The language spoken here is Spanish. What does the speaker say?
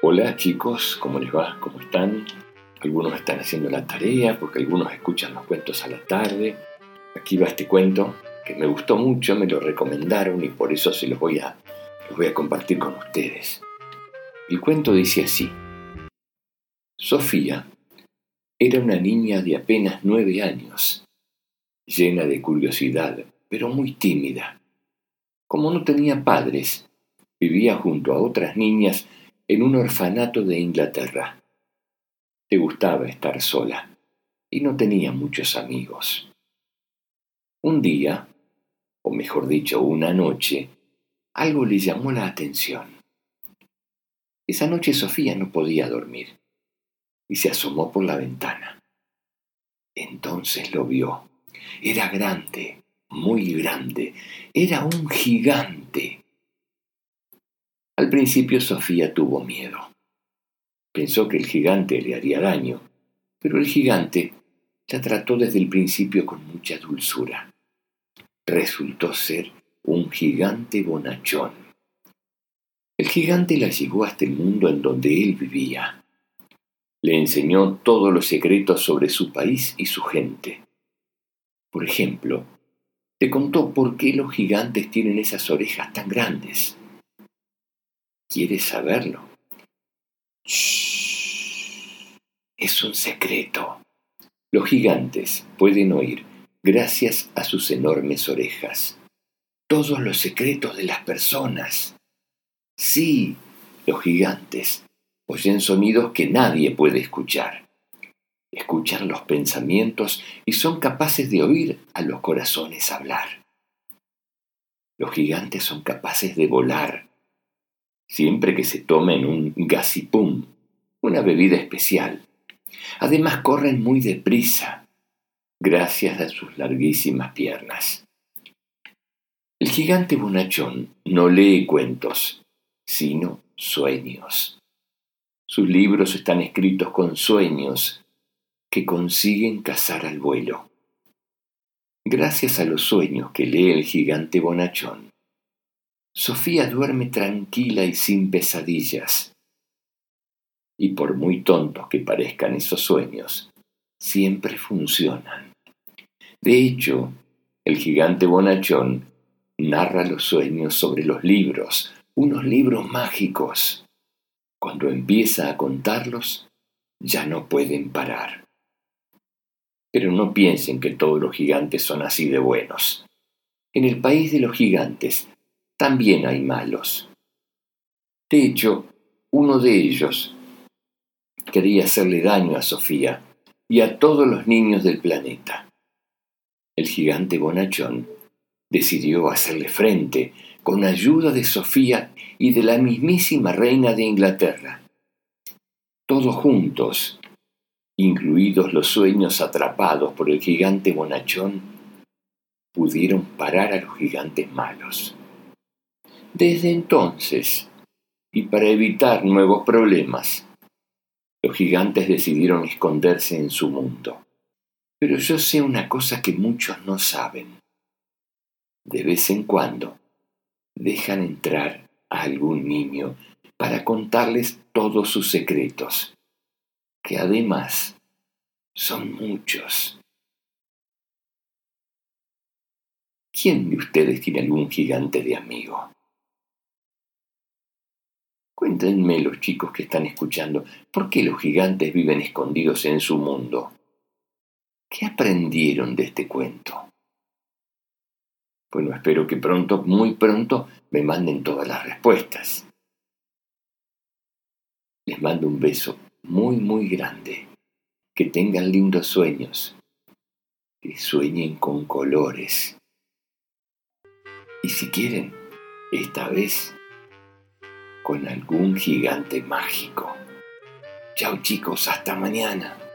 Hola chicos, ¿cómo les va? ¿Cómo están? Algunos están haciendo la tarea porque algunos escuchan los cuentos a la tarde. Aquí va este cuento que me gustó mucho, me lo recomendaron y por eso se los voy a, voy a compartir con ustedes. El cuento dice así. Sofía era una niña de apenas nueve años, llena de curiosidad, pero muy tímida. Como no tenía padres, vivía junto a otras niñas en un orfanato de Inglaterra. Le gustaba estar sola y no tenía muchos amigos. Un día, o mejor dicho, una noche, algo le llamó la atención. Esa noche Sofía no podía dormir y se asomó por la ventana. Entonces lo vio. Era grande, muy grande. Era un gigante. Al principio Sofía tuvo miedo. Pensó que el gigante le haría daño, pero el gigante la trató desde el principio con mucha dulzura. Resultó ser un gigante bonachón. El gigante la llevó hasta el mundo en donde él vivía. Le enseñó todos los secretos sobre su país y su gente. Por ejemplo, le contó por qué los gigantes tienen esas orejas tan grandes ¿Quieres saberlo? Shh. Es un secreto. Los gigantes pueden oír, gracias a sus enormes orejas, todos los secretos de las personas. Sí, los gigantes oyen sonidos que nadie puede escuchar. Escuchan los pensamientos y son capaces de oír a los corazones hablar. Los gigantes son capaces de volar, siempre que se tomen un gasipum, una bebida especial. Además corren muy deprisa, gracias a sus larguísimas piernas. El gigante bonachón no lee cuentos, sino sueños. Sus libros están escritos con sueños que consiguen cazar al vuelo. Gracias a los sueños que lee el gigante bonachón, Sofía duerme tranquila y sin pesadillas. Y por muy tontos que parezcan esos sueños, siempre funcionan. De hecho, el gigante bonachón narra los sueños sobre los libros, unos libros mágicos. Cuando empieza a contarlos, ya no pueden parar. Pero no piensen que todos los gigantes son así de buenos. En el país de los gigantes también hay malos. De hecho, uno de ellos quería hacerle daño a Sofía y a todos los niños del planeta. El gigante bonachón decidió hacerle frente con ayuda de Sofía y de la mismísima reina de Inglaterra. Todos juntos, incluidos los sueños atrapados por el gigante bonachón, pudieron parar a los gigantes malos. Desde entonces, y para evitar nuevos problemas, los gigantes decidieron esconderse en su mundo. Pero yo sé una cosa que muchos no saben. De vez en cuando dejan entrar a algún niño para contarles todos sus secretos, que además son muchos. ¿Quién de ustedes tiene algún gigante de amigo? Cuéntenme los chicos que están escuchando, ¿por qué los gigantes viven escondidos en su mundo? ¿Qué aprendieron de este cuento? Bueno, espero que pronto, muy pronto, me manden todas las respuestas. Les mando un beso muy, muy grande. Que tengan lindos sueños. Que sueñen con colores. Y si quieren, esta vez con algún gigante mágico. Chao chicos, hasta mañana.